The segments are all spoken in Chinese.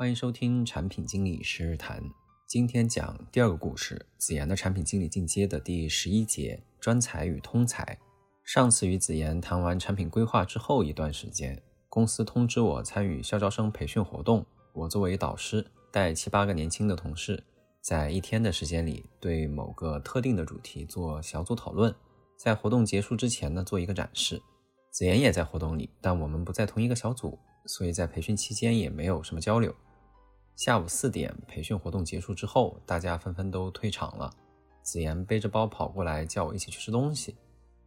欢迎收听产品经理十日谈。今天讲第二个故事，子妍的产品经理进阶的第十一节：专才与通才。上次与子妍谈完产品规划之后一段时间，公司通知我参与校招生培训活动。我作为导师，带七八个年轻的同事，在一天的时间里，对某个特定的主题做小组讨论。在活动结束之前呢，做一个展示。子妍也在活动里，但我们不在同一个小组。所以在培训期间也没有什么交流。下午四点，培训活动结束之后，大家纷纷都退场了。子妍背着包跑过来，叫我一起去吃东西。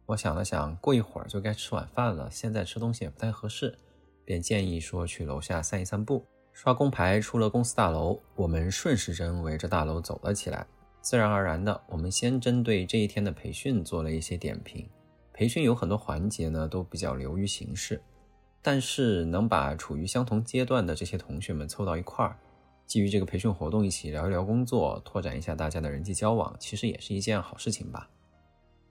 我想了想，过一会儿就该吃晚饭了，现在吃东西也不太合适，便建议说去楼下散一散步。刷工牌出了公司大楼，我们顺时针围着大楼走了起来。自然而然的，我们先针对这一天的培训做了一些点评。培训有很多环节呢，都比较流于形式。但是能把处于相同阶段的这些同学们凑到一块儿，基于这个培训活动一起聊一聊工作，拓展一下大家的人际交往，其实也是一件好事情吧。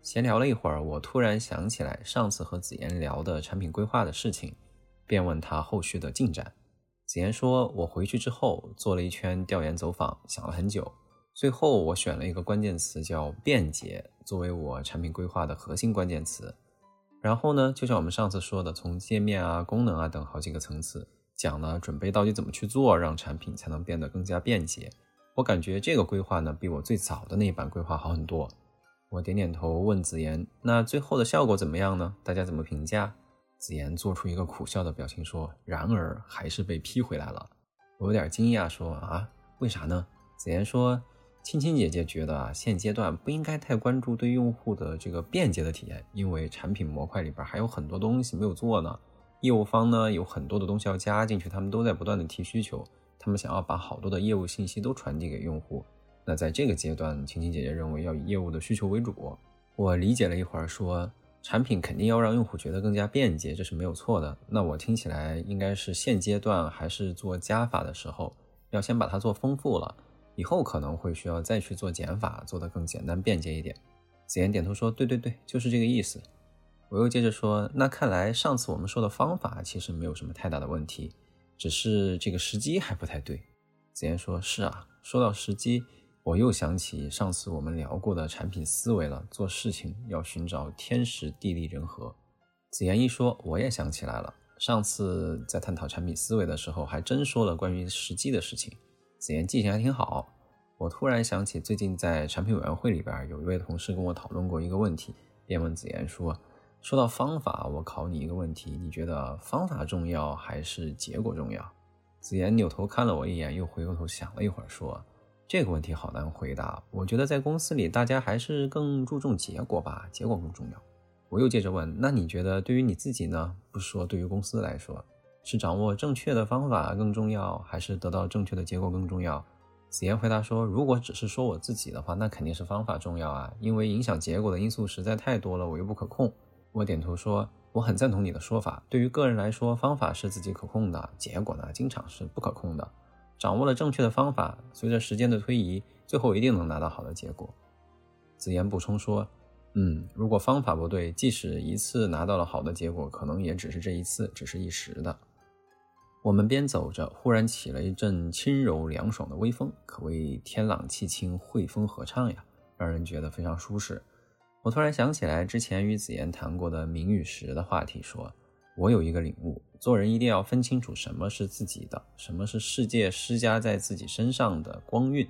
闲聊了一会儿，我突然想起来上次和子妍聊的产品规划的事情，便问他后续的进展。子妍说：“我回去之后做了一圈调研走访，想了很久，最后我选了一个关键词叫便捷，作为我产品规划的核心关键词。”然后呢，就像我们上次说的，从界面啊、功能啊等好几个层次讲了准备到底怎么去做，让产品才能变得更加便捷。我感觉这个规划呢，比我最早的那一版规划好很多。我点点头，问子妍：“那最后的效果怎么样呢？大家怎么评价？”子妍做出一个苦笑的表情，说：“然而还是被批回来了。”我有点惊讶，说：“啊，为啥呢？”子妍说。青青姐姐觉得啊，现阶段不应该太关注对用户的这个便捷的体验，因为产品模块里边还有很多东西没有做呢。业务方呢有很多的东西要加进去，他们都在不断的提需求，他们想要把好多的业务信息都传递给用户。那在这个阶段，青青姐姐认为要以业务的需求为主。我理解了一会儿，说产品肯定要让用户觉得更加便捷，这是没有错的。那我听起来应该是现阶段还是做加法的时候，要先把它做丰富了。以后可能会需要再去做减法，做得更简单便捷一点。子妍点头说：“对对对，就是这个意思。”我又接着说：“那看来上次我们说的方法其实没有什么太大的问题，只是这个时机还不太对。”子妍说：“是啊，说到时机，我又想起上次我们聊过的产品思维了。做事情要寻找天时地利人和。”子妍一说，我也想起来了。上次在探讨产品思维的时候，还真说了关于时机的事情。子妍记性还挺好，我突然想起最近在产品委员会里边有一位同事跟我讨论过一个问题，便问子妍说：“说到方法，我考你一个问题，你觉得方法重要还是结果重要？”子言扭头看了我一眼，又回过头想了一会儿，说：“这个问题好难回答，我觉得在公司里大家还是更注重结果吧，结果更重要。”我又接着问：“那你觉得对于你自己呢？不说对于公司来说？”是掌握正确的方法更重要，还是得到正确的结果更重要？子言回答说：“如果只是说我自己的话，那肯定是方法重要啊，因为影响结果的因素实在太多了，我又不可控。”我点头说：“我很赞同你的说法。对于个人来说，方法是自己可控的，结果呢，经常是不可控的。掌握了正确的方法，随着时间的推移，最后一定能拿到好的结果。”子妍补充说：“嗯，如果方法不对，即使一次拿到了好的结果，可能也只是这一次，只是一时的。”我们边走着，忽然起了一阵轻柔凉爽的微风，可谓天朗气清，惠风和畅呀，让人觉得非常舒适。我突然想起来之前与子言谈过的名与实的话题，说我有一个领悟：做人一定要分清楚什么是自己的，什么是世界施加在自己身上的光晕，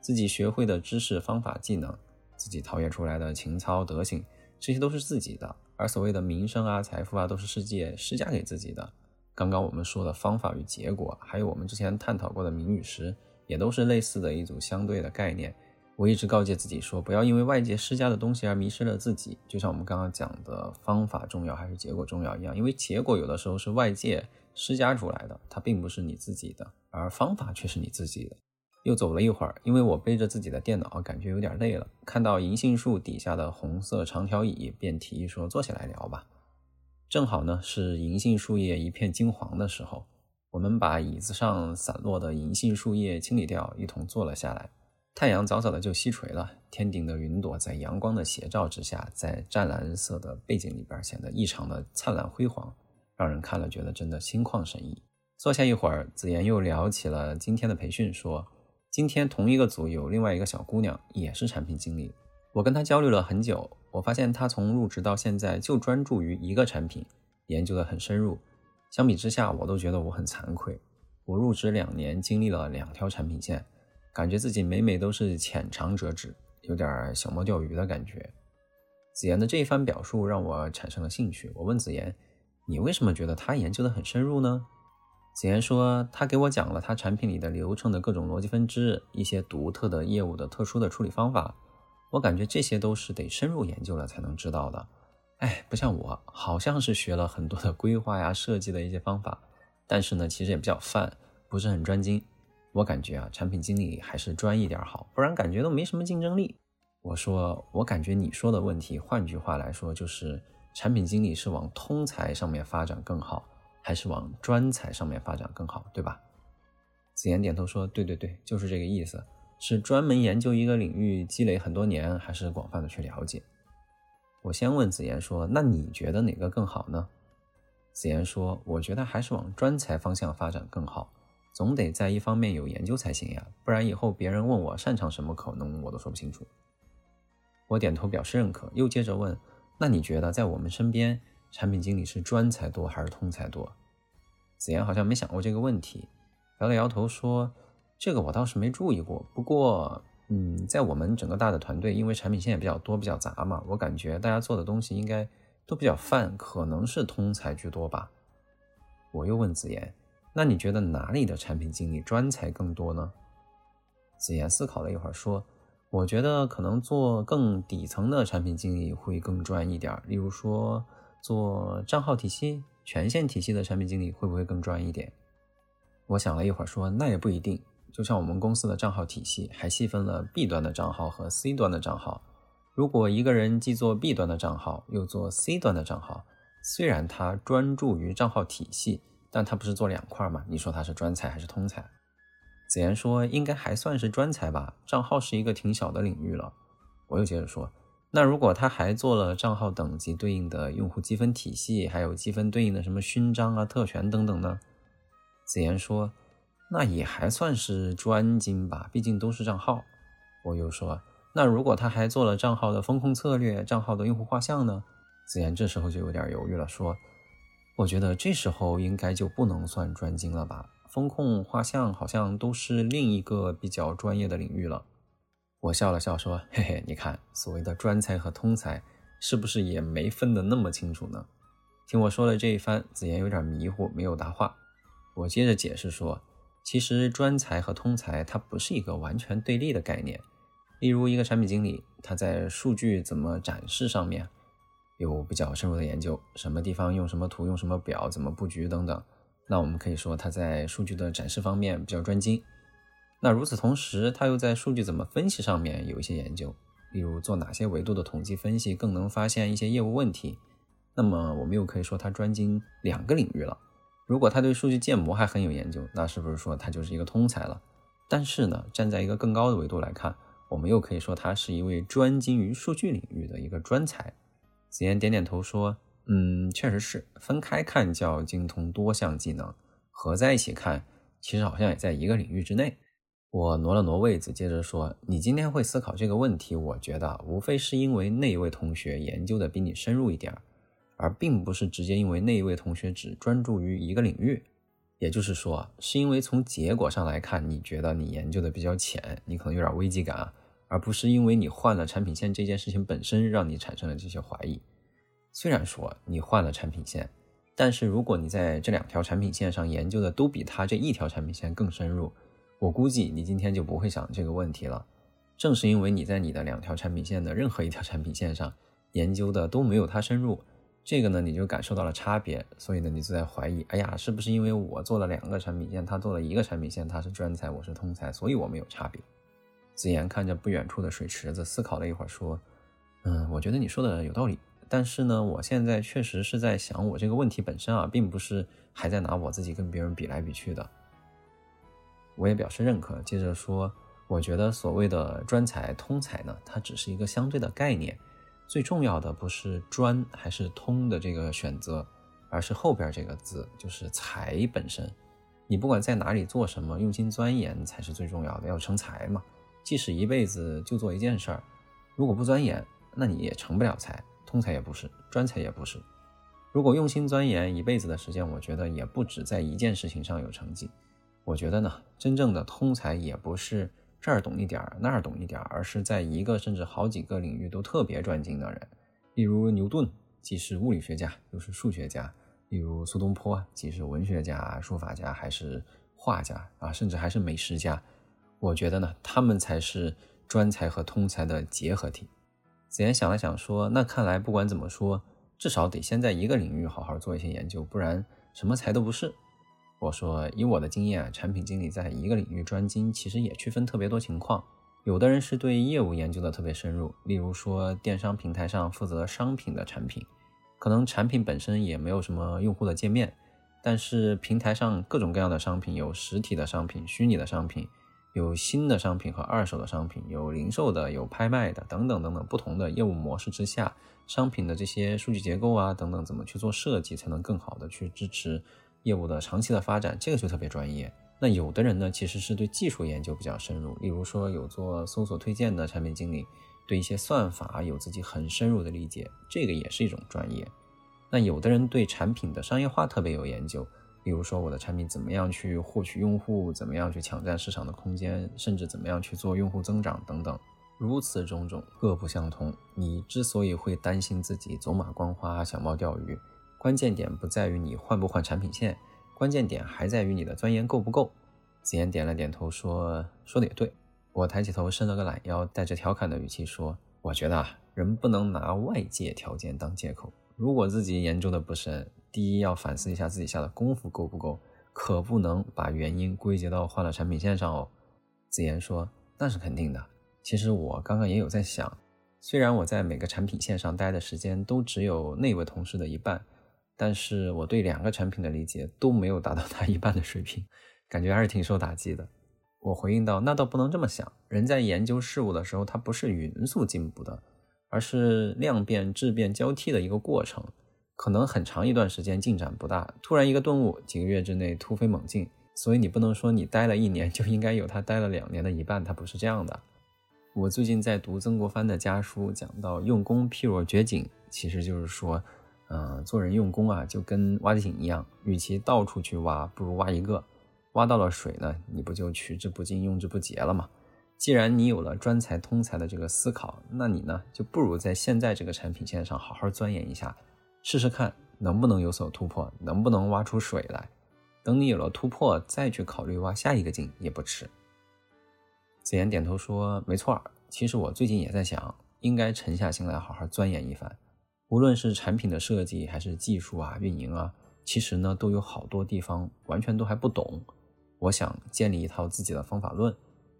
自己学会的知识、方法、技能，自己陶冶出来的情操、德行，这些都是自己的；而所谓的名声啊、财富啊，都是世界施加给自己的。刚刚我们说的方法与结果，还有我们之前探讨过的名与实，也都是类似的一组相对的概念。我一直告诫自己说，不要因为外界施加的东西而迷失了自己。就像我们刚刚讲的方法重要还是结果重要一样，因为结果有的时候是外界施加出来的，它并不是你自己的，而方法却是你自己的。又走了一会儿，因为我背着自己的电脑，感觉有点累了，看到银杏树底下的红色长条椅，便提议说坐下来聊吧。正好呢，是银杏树叶一片金黄的时候，我们把椅子上散落的银杏树叶清理掉，一同坐了下来。太阳早早的就西垂了，天顶的云朵在阳光的斜照之下，在湛蓝色的背景里边显得异常的灿烂辉煌，让人看了觉得真的心旷神怡。坐下一会儿，子妍又聊起了今天的培训，说今天同一个组有另外一个小姑娘，也是产品经理。我跟她交流了很久，我发现她从入职到现在就专注于一个产品，研究的很深入。相比之下，我都觉得我很惭愧。我入职两年，经历了两条产品线，感觉自己每每都是浅尝辄止，有点小猫钓鱼的感觉。子妍的这一番表述让我产生了兴趣。我问子妍：“你为什么觉得他研究的很深入呢？”子妍说：“他给我讲了他产品里的流程的各种逻辑分支，一些独特的业务的特殊的处理方法。我感觉这些都是得深入研究了才能知道的。哎，不像我，好像是学了很多的规划呀、设计的一些方法，但是呢，其实也比较泛，不是很专精。我感觉啊，产品经理还是专一点好，不然感觉都没什么竞争力。”我说：“我感觉你说的问题，换句话来说，就是产品经理是往通才上面发展更好。”还是往专才上面发展更好，对吧？子言点头说：“对对对，就是这个意思。是专门研究一个领域，积累很多年，还是广泛的去了解？”我先问子言说：“那你觉得哪个更好呢？”子言说：“我觉得还是往专才方向发展更好，总得在一方面有研究才行呀，不然以后别人问我擅长什么，可能我都说不清楚。”我点头表示认可，又接着问：“那你觉得在我们身边？”产品经理是专才多还是通才多？子妍好像没想过这个问题，摇了摇头说：“这个我倒是没注意过。不过，嗯，在我们整个大的团队，因为产品线也比较多、比较杂嘛，我感觉大家做的东西应该都比较泛，可能是通才居多吧。”我又问子妍：“那你觉得哪里的产品经理专才更多呢？”子妍思考了一会儿说：“我觉得可能做更底层的产品经理会更专一点，例如说。”做账号体系、权限体系的产品经理会不会更专一点？我想了一会儿，说那也不一定。就像我们公司的账号体系，还细分了 B 端的账号和 C 端的账号。如果一个人既做 B 端的账号，又做 C 端的账号，虽然他专注于账号体系，但他不是做两块吗？你说他是专才还是通才？子妍说应该还算是专才吧，账号是一个挺小的领域了。我又接着说。那如果他还做了账号等级对应的用户积分体系，还有积分对应的什么勋章啊、特权等等呢？子妍说，那也还算是专精吧，毕竟都是账号。我又说，那如果他还做了账号的风控策略、账号的用户画像呢？子妍这时候就有点犹豫了，说，我觉得这时候应该就不能算专精了吧，风控画像好像都是另一个比较专业的领域了。我笑了笑说：“嘿嘿，你看，所谓的专才和通才，是不是也没分得那么清楚呢？”听我说了这一番，子妍有点迷糊，没有答话。我接着解释说：“其实专才和通才它不是一个完全对立的概念。例如，一个产品经理，他在数据怎么展示上面有比较深入的研究，什么地方用什么图、用什么表、怎么布局等等，那我们可以说他在数据的展示方面比较专精。”那与此同时，他又在数据怎么分析上面有一些研究，例如做哪些维度的统计分析更能发现一些业务问题。那么我们又可以说他专精两个领域了。如果他对数据建模还很有研究，那是不是说他就是一个通才了？但是呢，站在一个更高的维度来看，我们又可以说他是一位专精于数据领域的一个专才。子妍点点头说：“嗯，确实是。分开看叫精通多项技能，合在一起看，其实好像也在一个领域之内。”我挪了挪位子，接着说：“你今天会思考这个问题，我觉得无非是因为那一位同学研究的比你深入一点，而并不是直接因为那一位同学只专注于一个领域。也就是说，是因为从结果上来看，你觉得你研究的比较浅，你可能有点危机感啊，而不是因为你换了产品线这件事情本身让你产生了这些怀疑。虽然说你换了产品线，但是如果你在这两条产品线上研究的都比他这一条产品线更深入。”我估计你今天就不会想这个问题了。正是因为你在你的两条产品线的任何一条产品线上研究的都没有它深入，这个呢你就感受到了差别，所以呢你就在怀疑，哎呀，是不是因为我做了两个产品线，他做了一个产品线，他是专才，我是通才，所以我们有差别。子言看着不远处的水池子，思考了一会儿，说：“嗯，我觉得你说的有道理，但是呢，我现在确实是在想，我这个问题本身啊，并不是还在拿我自己跟别人比来比去的。”我也表示认可，接着说，我觉得所谓的专才、通才呢，它只是一个相对的概念，最重要的不是专还是通的这个选择，而是后边这个字，就是才本身。你不管在哪里做什么，用心钻研才是最重要的，要成才嘛。即使一辈子就做一件事儿，如果不钻研，那你也成不了才，通才也不是，专才也不是。如果用心钻研一辈子的时间，我觉得也不止在一件事情上有成绩。我觉得呢，真正的通才也不是这儿懂一点儿那儿懂一点儿，而是在一个甚至好几个领域都特别专精的人。例如牛顿，既是物理学家又是数学家；例如苏东坡，既是文学家、书法家，还是画家啊，甚至还是美食家。我觉得呢，他们才是专才和通才的结合体。子言想了想说：“那看来不管怎么说，至少得先在一个领域好好做一些研究，不然什么才都不是。”我说：“以我的经验啊，产品经理在一个领域专精，其实也区分特别多情况。有的人是对业务研究的特别深入，例如说电商平台上负责商品的产品，可能产品本身也没有什么用户的界面，但是平台上各种各样的商品，有实体的商品、虚拟的商品。”有新的商品和二手的商品，有零售的，有拍卖的，等等等等，不同的业务模式之下，商品的这些数据结构啊，等等，怎么去做设计，才能更好的去支持业务的长期的发展，这个就特别专业。那有的人呢，其实是对技术研究比较深入，例如说有做搜索推荐的产品经理，对一些算法有自己很深入的理解，这个也是一种专业。那有的人对产品的商业化特别有研究。比如说我的产品怎么样去获取用户，怎么样去抢占市场的空间，甚至怎么样去做用户增长等等，如此种种各不相同。你之所以会担心自己走马观花、小猫钓鱼，关键点不在于你换不换产品线，关键点还在于你的钻研够不够。子言点了点头，说：“说的也对。”我抬起头，伸了个懒腰，带着调侃的语气说：“我觉得啊，人不能拿外界条件当借口，如果自己研究的不深。”第一要反思一下自己下的功夫够不够，可不能把原因归结到换了产品线上哦。子言说：“那是肯定的。其实我刚刚也有在想，虽然我在每个产品线上待的时间都只有那位同事的一半，但是我对两个产品的理解都没有达到他一半的水平，感觉还是挺受打击的。”我回应道：“那倒不能这么想，人在研究事物的时候，它不是匀速进步的，而是量变质变交替的一个过程。”可能很长一段时间进展不大，突然一个顿悟，几个月之内突飞猛进。所以你不能说你待了一年就应该有他待了两年的一半，他不是这样的。我最近在读曾国藩的家书，讲到用功譬若掘井，其实就是说，嗯，做人用功啊，就跟挖井一样，与其到处去挖，不如挖一个，挖到了水呢，你不就取之不尽，用之不竭了吗？既然你有了专才通才的这个思考，那你呢，就不如在现在这个产品线上好好钻研一下。试试看能不能有所突破，能不能挖出水来。等你有了突破，再去考虑挖下一个井也不迟。子言点头说：“没错，其实我最近也在想，应该沉下心来好好钻研一番。无论是产品的设计，还是技术啊、运营啊，其实呢都有好多地方完全都还不懂。我想建立一套自己的方法论。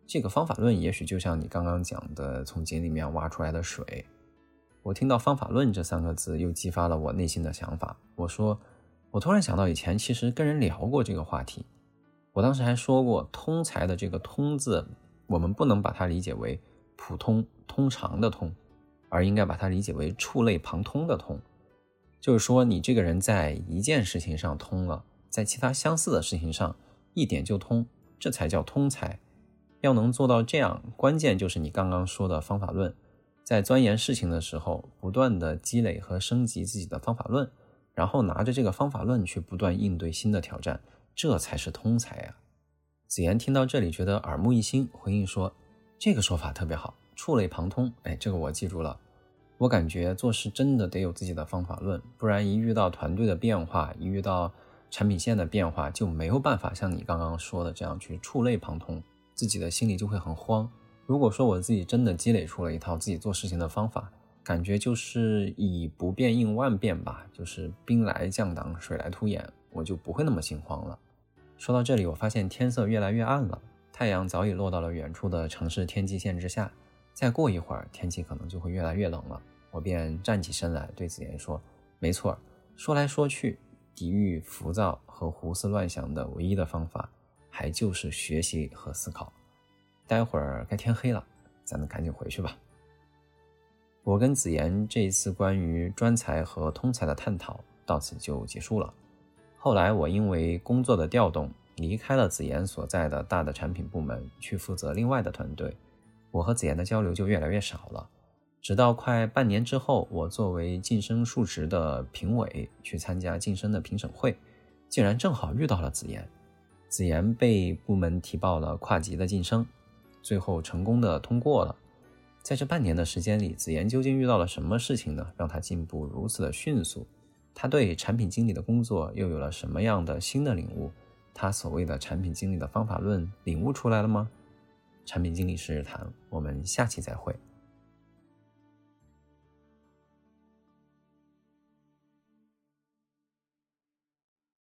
这个方法论也许就像你刚刚讲的，从井里面挖出来的水。”我听到“方法论”这三个字，又激发了我内心的想法。我说，我突然想到以前其实跟人聊过这个话题。我当时还说过，通才的这个“通”字，我们不能把它理解为普通、通常的“通”，而应该把它理解为触类旁通的“通”。就是说，你这个人在一件事情上通了，在其他相似的事情上一点就通，这才叫通才。要能做到这样，关键就是你刚刚说的方法论。在钻研事情的时候，不断的积累和升级自己的方法论，然后拿着这个方法论去不断应对新的挑战，这才是通才呀。子言听到这里，觉得耳目一新，回应说：“这个说法特别好，触类旁通。哎，这个我记住了。我感觉做事真的得有自己的方法论，不然一遇到团队的变化，一遇到产品线的变化，就没有办法像你刚刚说的这样去触类旁通，自己的心里就会很慌。”如果说我自己真的积累出了一套自己做事情的方法，感觉就是以不变应万变吧，就是兵来将挡，水来土掩，我就不会那么心慌了。说到这里，我发现天色越来越暗了，太阳早已落到了远处的城市天际线之下，再过一会儿天气可能就会越来越冷了。我便站起身来对子言说：“没错，说来说去，抵御浮躁和胡思乱想的唯一的方法，还就是学习和思考。”待会儿该天黑了，咱们赶紧回去吧。我跟子言这一次关于专才和通才的探讨到此就结束了。后来我因为工作的调动，离开了子妍所在的大的产品部门，去负责另外的团队，我和子妍的交流就越来越少了。直到快半年之后，我作为晋升数值的评委去参加晋升的评审会，竟然正好遇到了子妍。子妍被部门提报了跨级的晋升，最后成功的通过了。在这半年的时间里，子妍究竟遇到了什么事情呢？让她进步如此的迅速？她对产品经理的工作又有了什么样的新的领悟？她所谓的产品经理的方法论领悟出来了吗？产品经理试试谈，我们下期再会。